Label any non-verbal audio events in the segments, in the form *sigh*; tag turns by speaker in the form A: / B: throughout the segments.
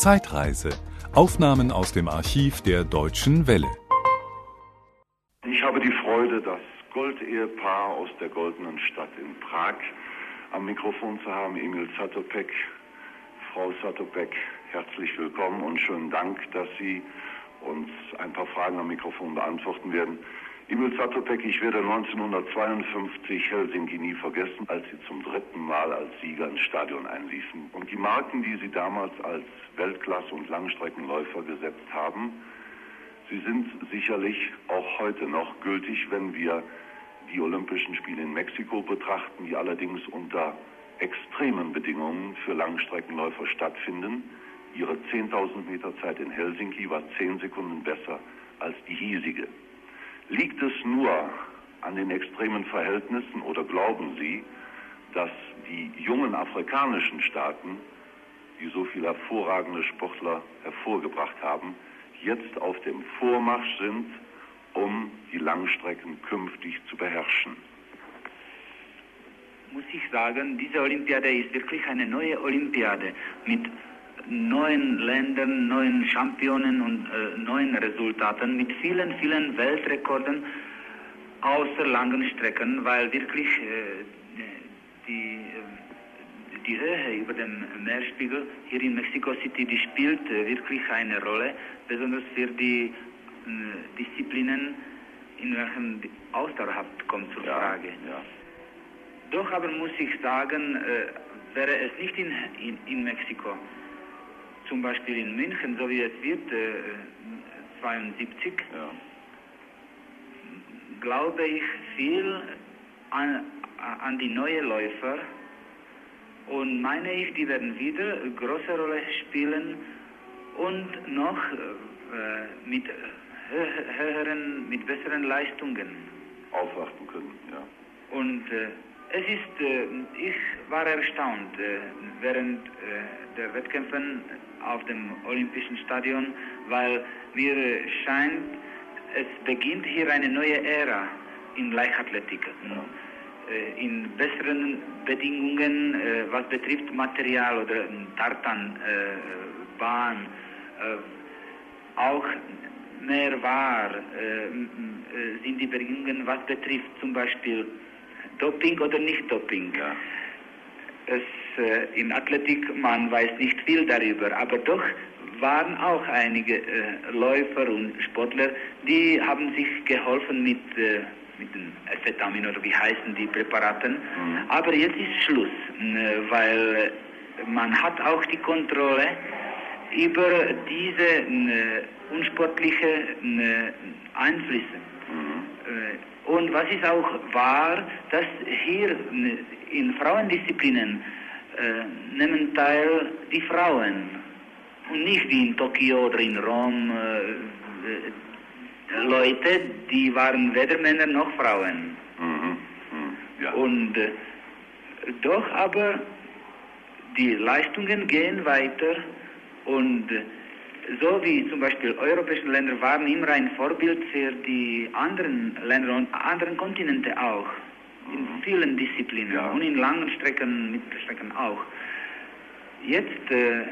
A: Zeitreise. Aufnahmen aus dem Archiv der Deutschen Welle.
B: Ich habe die Freude, das Goldehepaar aus der Goldenen Stadt in Prag am Mikrofon zu haben, Emil Zatopek. Frau Zatopek, herzlich willkommen und schönen Dank, dass Sie uns ein paar Fragen am Mikrofon beantworten werden. Emil Zatopek, ich werde 1952 Helsinki nie vergessen, als Sie zum dritten Mal als Sieger ins Stadion einliefen. Und die Marken, die Sie damals als Weltklasse- und Langstreckenläufer gesetzt haben, sie sind sicherlich auch heute noch gültig, wenn wir die Olympischen Spiele in Mexiko betrachten, die allerdings unter extremen Bedingungen für Langstreckenläufer stattfinden. Ihre 10.000 Meter Zeit in Helsinki war 10 Sekunden besser als die hiesige. Liegt es nur an den extremen Verhältnissen oder glauben Sie, dass die jungen afrikanischen Staaten, die so viele hervorragende Sportler hervorgebracht haben, jetzt auf dem Vormarsch sind, um die Langstrecken künftig zu beherrschen?
C: Muss ich sagen, diese Olympiade ist wirklich eine neue Olympiade mit neuen Ländern, neuen Championen und äh, neuen Resultaten, mit vielen, vielen Weltrekorden außer langen Strecken, weil wirklich äh, die, äh, die Höhe über dem Meerspiegel hier in Mexico City, die spielt äh, wirklich eine Rolle, besonders für die äh, Disziplinen, in welchen die Ausdauerhaft kommt zur
B: Ja,
C: Frage.
B: ja.
C: Doch aber muss ich sagen, äh, wäre es nicht in, in, in Mexiko, zum Beispiel in München, so wie es wird, äh, 72,
B: ja.
C: glaube ich viel an, an die neuen Läufer und meine ich, die werden wieder eine große Rolle spielen und noch äh, mit hö- höheren, mit besseren Leistungen.
B: Aufwarten können, ja.
C: Und äh, es ist, äh, ich war erstaunt äh, während äh, der Wettkämpfe auf dem Olympischen Stadion, weil mir scheint, es beginnt hier eine neue Ära in Leichtathletik. Äh, in besseren Bedingungen, was betrifft Material oder Tartan, Bahn, äh, auch mehr wahr sind die Bedingungen, was betrifft zum Beispiel Doping oder nicht Doping.
B: Ja.
C: Es, äh, in Athletik, man weiß nicht viel darüber, aber doch waren auch einige äh, Läufer und Sportler, die haben sich geholfen mit, äh, mit den Amphetamin oder wie heißen die Präparaten. Aber jetzt ist Schluss, weil man hat auch die Kontrolle über diese unsportliche äh, Einflüsse. Und was ist auch wahr, dass hier in Frauendisziplinen äh, nehmen teil die Frauen und nicht wie in Tokio oder in Rom äh, äh, Leute, die waren weder Männer noch Frauen.
B: Mhm. Mhm. ja.
C: Und äh, doch aber die Leistungen gehen weiter und äh, so wie zum Beispiel europäische Länder waren immer ein Vorbild für die anderen Länder und anderen Kontinente auch. In vielen Disziplinen
B: Ja.
C: und in langen Strecken, Mittelstrecken auch. Jetzt äh,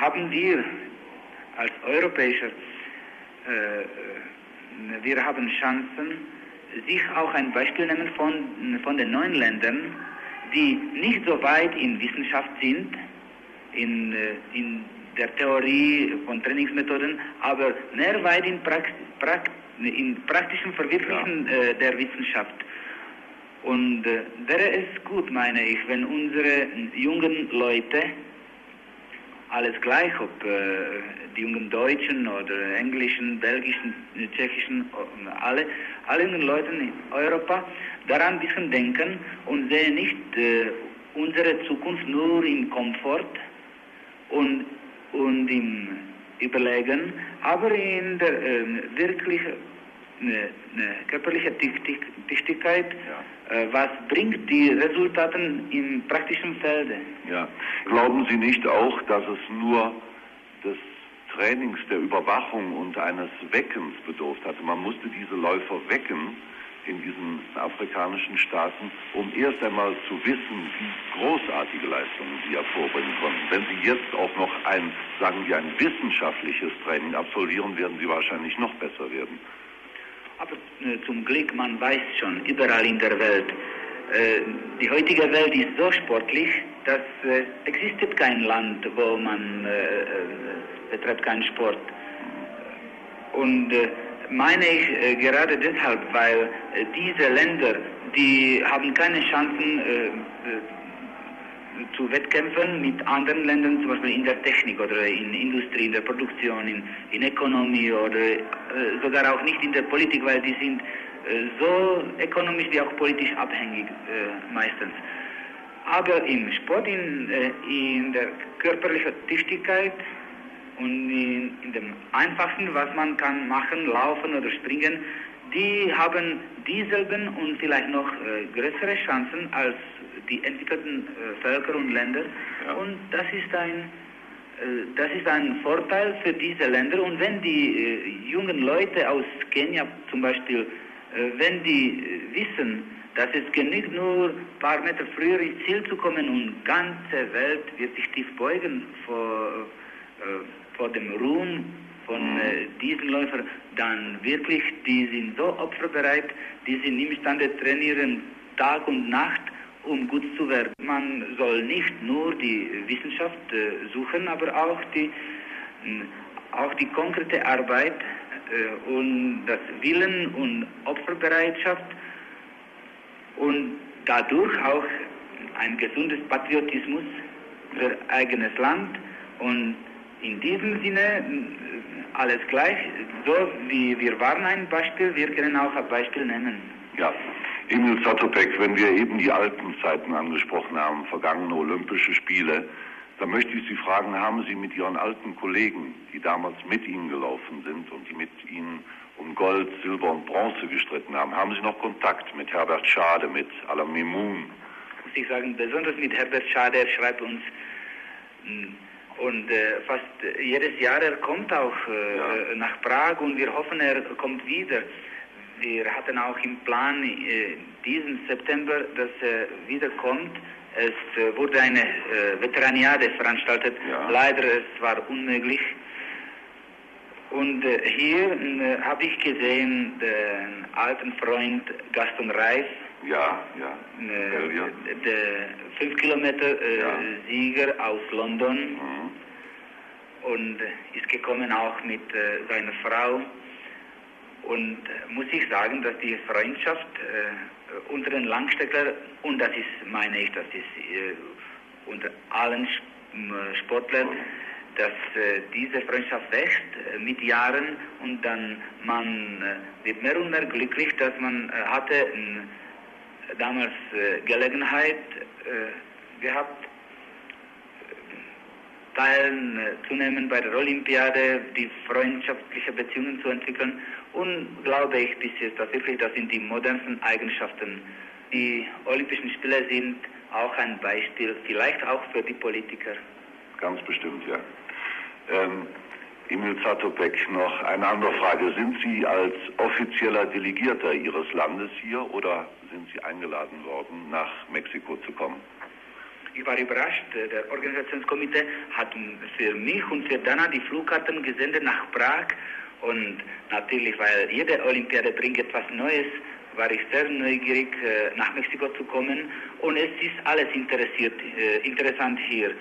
C: haben wir als Europäischer, äh, äh, wir haben Chancen, sich auch ein Beispiel nehmen von, von den neuen Ländern, die nicht so weit in Wissenschaft sind, in, äh, in der Theorie von Trainingsmethoden, aber mehr weit in, Prax Prax in praktischen Verwirklichen äh, der Wissenschaft. Und äh, wäre es gut, meine ich, wenn unsere jungen Leute, alles gleich, ob äh, die jungen Deutschen oder Englischen, Belgischen, äh, Tschechischen, äh, alle, alle jungen Leute in Europa daran ein bisschen denken und sehen nicht äh, unsere Zukunft nur im Komfort und, und im Überlegen, aber in der äh, wirklich eine, eine körperliche Tüchtig- Tüchtigkeit, äh, was bringt die Resultate im praktischen Felde.
B: Ja. Glauben Sie nicht auch, dass es nur des Trainings, der Überwachung und eines Weckens bedurft hatte? Man musste diese Läufer wecken, in diesen afrikanischen Staaten, um erst einmal zu wissen, wie großartige Leistungen sie hervorbringen konnten. Wenn sie jetzt auch noch ein, sagen wir, ein wissenschaftliches Training absolvieren, werden sie wahrscheinlich noch besser werden.
C: Aber äh, zum Glück, man weiß schon, überall in der Welt, äh, die heutige Welt ist so sportlich, dass äh, existiert kein Land, wo man äh, betreibt keinen Sport. Und meine ich äh, gerade deshalb, weil äh, diese Länder, die haben keine Chancen äh, äh, zu Wettkämpfen mit anderen Ländern, zum Beispiel in der Technik oder in Industrie, in der Produktion, in, in Ökonomie oder äh, sogar auch nicht in der Politik, weil die sind so ökonomisch wie auch politisch abhängig meistens. Aber im Sport, in, in der körperlichen Tüchtigkeit, und in, in, dem Einfachsten, was man kann machen, laufen oder springen, die haben dieselben und vielleicht noch äh, größere Chancen als die entwickelten äh, Völker und Länder. Ja. Und das ist ein äh, das ist ein Vorteil für diese Länder. Und wenn die äh, jungen Leute aus Kenia zum Beispiel, äh, wenn die wissen, dass es genügt, nur ein paar Meter früher ins Ziel zu kommen und die ganze Welt wird sich tief beugen vor, vor dem Ruhm von äh, diesen Läufern, dann wirklich, die sind so opferbereit, die sind imstande trainieren Tag und Nacht, um gut zu werden. Man soll nicht nur die Wissenschaft äh, suchen, aber auch die, auch die konkrete Arbeit äh, und das Willen und Opferbereitschaft und dadurch auch ein gesundes Patriotismus für eigenes Land und in diesem Sinne alles gleich, so wie wir waren ein Beispiel, wir können auch ein Beispiel nennen.
B: Ja, Emil Zatopek, wenn wir eben die alten Zeiten angesprochen haben, vergangene Olympische Spiele, dann möchte ich Sie fragen, haben Sie mit Ihren alten Kollegen, die damals mit Ihnen gelaufen sind und die mit Ihnen um Gold, Silber und Bronze gestritten haben, haben Sie noch Kontakt mit Herbert Schade, mit Alam Mimoun?
C: Muss ich sagen, besonders mit Herbert Schade, er schreibt uns hm, und äh, fast jedes Jahr er kommt auch äh, ja. nach Prag und wir hoffen, er kommt wieder. Wir hatten auch im Plan äh, diesen September, dass er wiederkommt. Es äh, wurde eine äh, Veteraniade veranstaltet. Ja. Leider es war unmöglich. Und äh, hier äh, habe ich gesehen den alten Freund Gaston Reif.
B: Ja, ja.
C: Äh, der 5 Kilometer äh, ja. Sieger aus London. Mhm. Und ist gekommen auch mit äh, seiner Frau. Und äh, muss ich sagen, dass die Freundschaft unter den Langstreckler, und das ist, meine ich, das ist unter allen Sportlern, dass äh, diese Freundschaft wächst äh, mit Jahren und dann man äh, wird mehr und mehr glücklich, dass man hatte damals Gelegenheit gehabt, teilzunehmen bei der Olympiade, die freundschaftliche Beziehungen zu entwickeln und glaube ich bis jetzt, dass wirklich das sind die modernsten Eigenschaften. Die Olympischen Spiele sind auch ein Beispiel, vielleicht auch für die Politiker.
B: Ganz bestimmt, ja. Ähm, Emil Zatopek, noch eine andere Frage. Sind Sie als offizieller Delegierter Ihres Landes hier oder sind Sie eingeladen worden, nach Mexiko zu kommen?
C: Ich war überrascht. Der Organisationskomitee hat für mich und für Dana die Flugkarten gesendet nach Prag. Und natürlich, weil jede Olympiade bringt etwas Neues, war ich sehr neugierig, äh, nach Mexiko zu kommen. Und es ist alles interessiert, äh, interessant hier.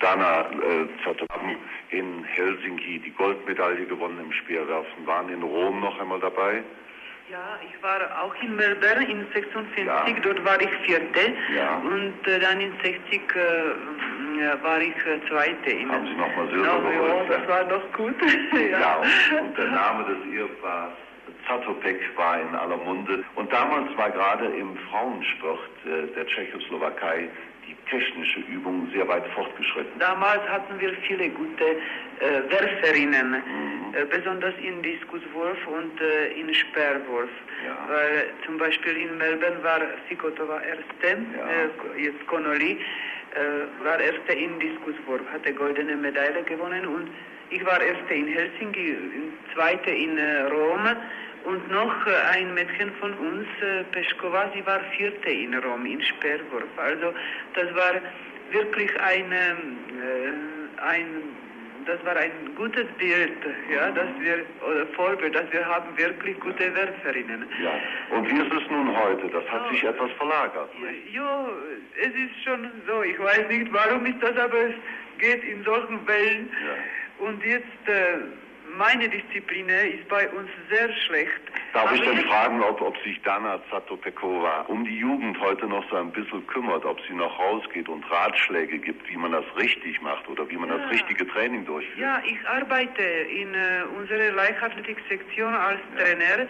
B: Dana äh, haben in Helsinki die Goldmedaille gewonnen im Speerwerfen, waren in Rom noch einmal dabei.
D: Ja, ich war auch in Melbourne in 56, ja. dort war ich Vierte ja. und äh, dann in 60 äh, war ich äh, Zweite.
B: Haben Sie nochmal Silber
D: no, geholt? Ja, das war doch gut. *laughs*
B: ja. ja, und, und der Name des Ehepaars Zatopek war in aller Munde. Und damals war gerade im Frauensport äh, der Tschechoslowakei die technische Übungen sehr weit fortgeschritten.
D: Damals hatten wir viele gute äh, Werferinnen, mhm. äh, besonders in Diskuswurf und äh, in Sperrwurf. Ja. Weil zum Beispiel in Melbourne war Sikotova erste, ja. Äh, jetzt Connolly äh, war erste in Diskuswurf, hatte goldene Medaille gewonnen und ich war erste in Helsinki, zweite in äh, Rom und noch äh, ein Mädchen von uns, äh, Peschkova, sie war vierte in Rom, in Sperrwurf. Also das war wirklich ein, äh, ein das war ein gutes Bild, ja, dass wir, oder Vorbild, dass wir haben wirklich gute Werferinnen.
B: Ja, und wie ist es nun heute? Das hat oh. sich etwas verlagert.
D: Ja, es ist schon so. Ich weiß nicht, warum ist das, aber es geht in solchen Wellen. Ja. Und jetzt, äh, meine Disziplin ist bei uns sehr schlecht.
B: Darf ich denn fragen, ob, ob sich Dana Zatopekova um die Jugend heute noch so ein bisschen kümmert, ob sie noch rausgeht und Ratschläge gibt, wie man das richtig macht oder wie man ja. das richtige Training durchführt?
D: Ja, ich arbeite in äh, unserer Leichtathletik-Sektion als ja. Trainer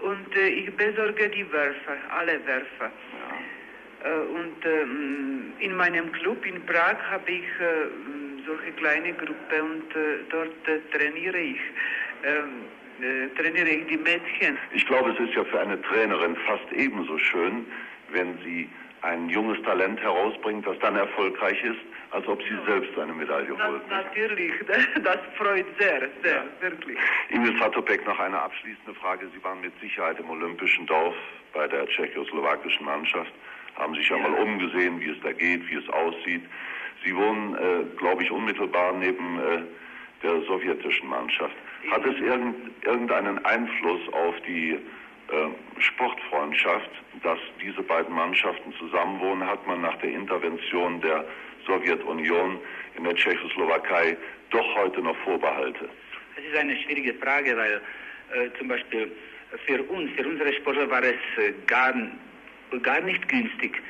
D: und äh, ich besorge die Werfer, alle Werfer. Ja. Äh, und ähm, in meinem Club in Prag habe ich äh, solche kleine Gruppe und äh, dort äh, trainiere ich. Ähm, äh, trainiere ich die Mädchen.
B: Ich glaube, es ist ja für eine Trainerin fast ebenso schön, wenn sie ein junges Talent herausbringt, das dann erfolgreich ist, als ob sie selbst eine Medaille
D: das,
B: holt.
D: Natürlich, das freut sehr, sehr, ja. wirklich.
B: Ingrid Satopek, noch eine abschließende Frage. Sie waren mit Sicherheit im Olympischen Dorf bei der tschechoslowakischen Mannschaft, haben sich ja, ja. mal umgesehen, wie es da geht, wie es aussieht. Sie wohnen, äh, glaube ich, unmittelbar neben äh, der sowjetischen Mannschaft. Hat es irgend, irgendeinen Einfluss auf die äh, Sportfreundschaft, dass diese beiden Mannschaften zusammenwohnen, hat man nach der Intervention der Sowjetunion in der Tschechoslowakei doch heute noch Vorbehalte?
C: Das ist eine schwierige Frage, weil äh, zum Beispiel für uns, für unsere Sportler war es äh, gar, gar nicht günstig.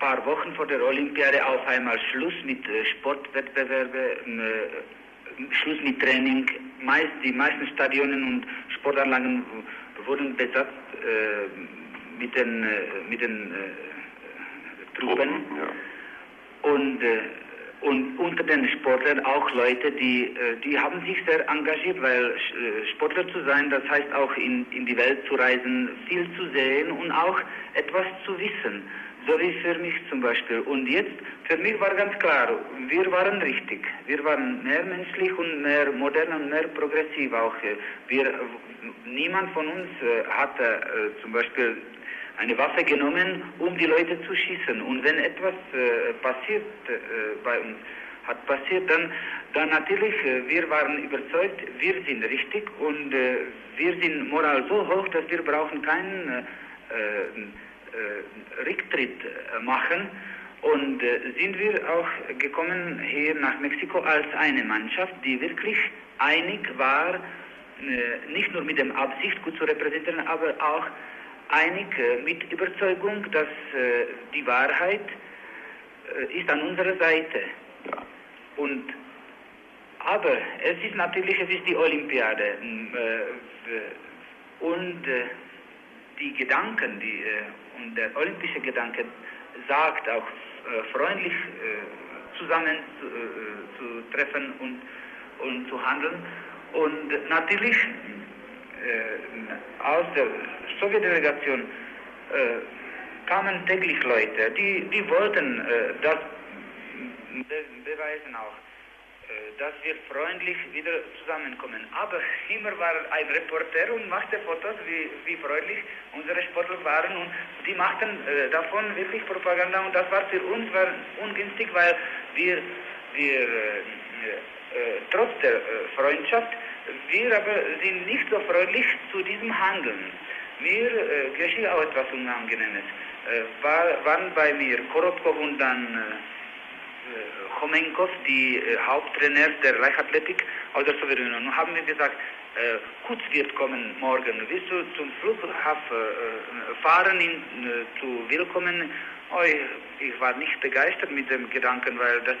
C: Ein äh, paar Wochen vor der Olympiade auf einmal Schluss mit äh, Sportwettbewerben Schluss mit Training. Meist, die meisten Stadionen und Sportanlagen wurden besetzt äh, mit den, äh, mit den äh, Truppen. Ja. Und, äh, und unter den Sportlern auch Leute, die, äh, die haben sich sehr engagiert, weil äh, Sportler zu sein, das heißt auch in, in die Welt zu reisen, viel zu sehen und auch etwas zu wissen so wie für mich zum Beispiel. Und jetzt, für mich war ganz klar, wir waren richtig. Wir waren mehr menschlich und mehr modern und mehr progressiv auch. Wir, niemand von uns äh, hatte äh, zum Beispiel eine Waffe genommen, um die Leute zu schießen. Und wenn etwas äh, passiert bei uns, hat passiert, dann, dann natürlich, wir waren überzeugt, wir sind richtig und wir sind moral so hoch, dass wir brauchen keinen Rücktritt äh, machen. Und äh, sind wir auch gekommen hier nach Mexiko als eine Mannschaft, die wirklich einig war, nicht nur mit der Absicht gut zu repräsentieren, aber auch einig mit Überzeugung, dass die Wahrheit ist an unserer Seite. Ja. Und aber es ist natürlich, es ist die Olympiade und die Gedanken, die und der olympische Gedanke sagt auch äh, freundlich äh, zusammen zu, äh, zu, treffen und, und zu handeln. Und natürlich äh, aus der Sowjetdelegation äh, kamen täglich Leute, die, die wollten äh, das be beweisen auch. Äh, dass wir freundlich wieder zusammenkommen. Aber immer war ein Reporter und machte Fotos, wie, wie freundlich unsere Sportler waren und die machten äh, davon wirklich Propaganda und das war für uns war ungünstig, weil wir, wir äh, äh trotz der äh, Freundschaft, wir aber sind nicht so freundlich zu diesem Handeln. Mir äh, geschieht auch etwas Unangenehmes. War, waren bei mir Korotkov und dann Khomenkov, die äh, Haupttrainer der Leichtathletik aus der Sowjetunion, haben mir gesagt, äh, Kutz wird kommen morgen. Willst du zum Flughafen äh, fahren, ihn äh, zu willkommen? Oh, ich, war nicht begeistert mit dem Gedanken, weil das,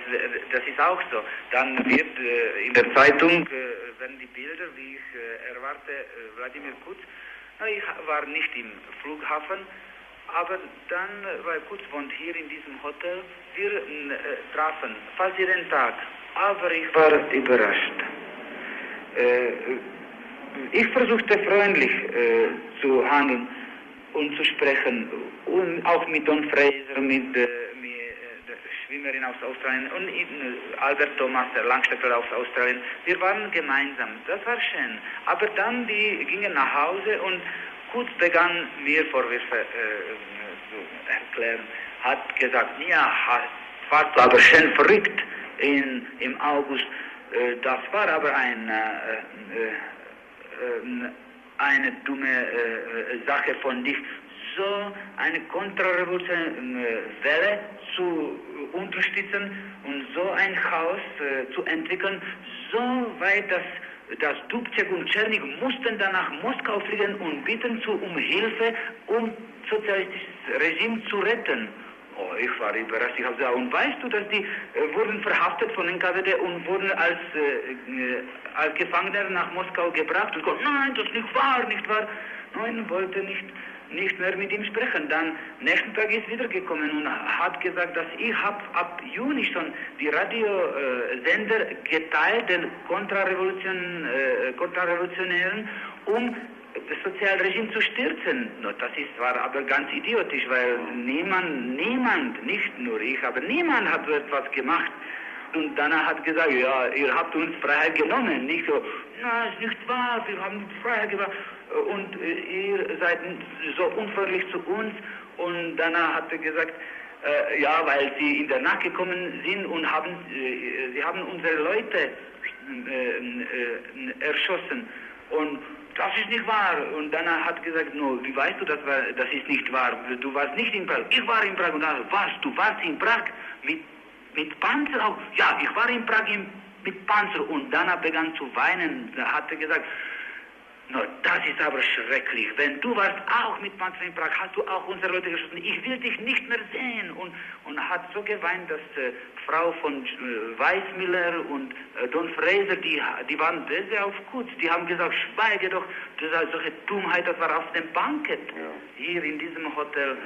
C: das ist auch so. Dann wird äh, in der Zeitung, äh, werden die Bilder, wie ich erwarte, Wladimir Kutz. Ich war nicht im Flughafen, aber dann, Kutz wohnt hier in diesem Hotel, wir äh, trafen fast jeden Tag. Aber ich war überrascht. Äh, ich versuchte freundlich äh, zu handeln und zu sprechen, und auch mit Don Fraser, mit, äh, mit äh, der Schwimmerin aus Australien und äh, Albert Thomas, der Langstädter aus Australien. Wir waren gemeinsam, das war schön. Aber dann, die gingen nach Hause und Kurz begann mir Vorwürfe äh, zu erklären, hat gesagt, ja, warst du aber schön verrückt in, im August. Äh, das war aber ein äh, äh, äh eine dumme äh, Sache von dich, so eine kontrarevolutionäre Welle zu unterstützen und so ein Chaos zu entwickeln, so weit, dass dass Dubček und Czernik mussten dann nach Moskau fliegen und bitten zu, um Hilfe, um sozialistisches Regime zu retten. Oh, ich war überrascht. Ich habe gesagt, und weißt du, dass die äh, wurden verhaftet von den KWD und wurden als, äh, als Gefangene nach Moskau gebracht und gesagt, nein, das ist nicht wahr, nicht wahr. Nein, wollte nicht, nicht mehr mit ihm sprechen. Dann, nächsten Tag ist wiedergekommen und hat gesagt, dass ich hab ab Juni schon die Radiosender geteilt, den Kontrarevolution, äh, Kontrarevolutionären, um das Sozialregime zu stürzen. Das ist, war aber ganz idiotisch, weil niemand, niemand, nicht nur ich, aber niemand hat so etwas gemacht. Und danach hat gesagt, ja, ihr habt uns Freiheit genommen. Nicht so, na, ist nicht wahr, wir haben Freiheit gemacht. Und äh, ihr seid so unfreundlich zu uns. Und danach hat er gesagt, äh, ja, weil sie in der Nacht gekommen sind und haben, äh, sie haben unsere Leute äh, äh, erschossen. Und das ist nicht wahr. Und danach hat gesagt, no, wie weißt du, das, war, das ist nicht wahr? Du warst nicht in Prag. Ich war in Prag. Und dann, was, du warst in Prag? Mit mit Panzer auch. Ja, ich war in Prag mit Panzer und dann begann zu weinen. Da hat er gesagt, no, das ist aber schrecklich. Wenn du warst auch mit Panzer in Prag, hast du auch unsere Leute geschossen. Ich will dich nicht mehr sehen. Und, und hat so geweint, dass äh, Frau von äh, Weissmiller und äh, Don Fraser, die, die waren böse auf Kutz. Die haben gesagt, schweige doch, das ist solche Dummheit, das war auf dem Bankett ja. hier in diesem Hotel.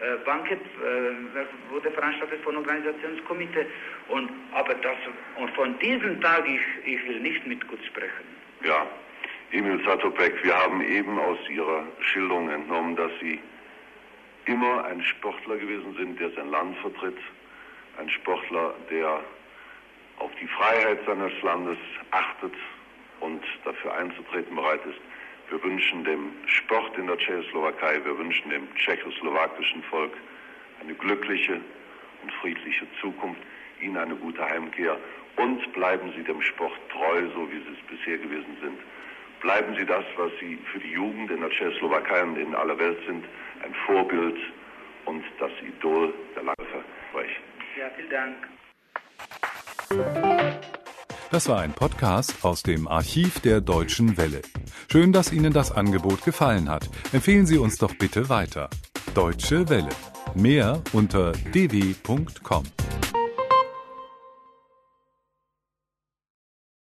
C: Äh, Bankett äh, wurde veranstaltet von Organisationskomitee. Und, aber das, und von diesem Tag, ich, ich will nicht mit Kutz sprechen.
B: Ja, Emil Satopek, wir haben eben aus Ihrer Schilderung entnommen, dass Sie immer ein Sportler gewesen sind, der sein Land vertritt, ein Sportler, der auf die Freiheit seines Landes achtet und dafür einzutreten bereit ist. Wir wünschen dem Sport in der Tschechoslowakei, wir wünschen dem tschechoslowakischen Volk eine glückliche und friedliche Zukunft, Ihnen eine gute Heimkehr und bleiben Sie dem Sport treu, so wie Sie es bisher gewesen sind. Bleiben Sie das, was Sie für die Jugend in der Tschechoslowakei und in aller Welt sind, ein Vorbild und das Idol der Läufer.
C: Ja, vielen Dank.
A: Das war ein Podcast aus dem Archiv der Deutschen Welle. Schön, dass Ihnen das Angebot gefallen hat. Empfehlen Sie uns doch bitte weiter. Deutsche Welle. Mehr unter dw.com.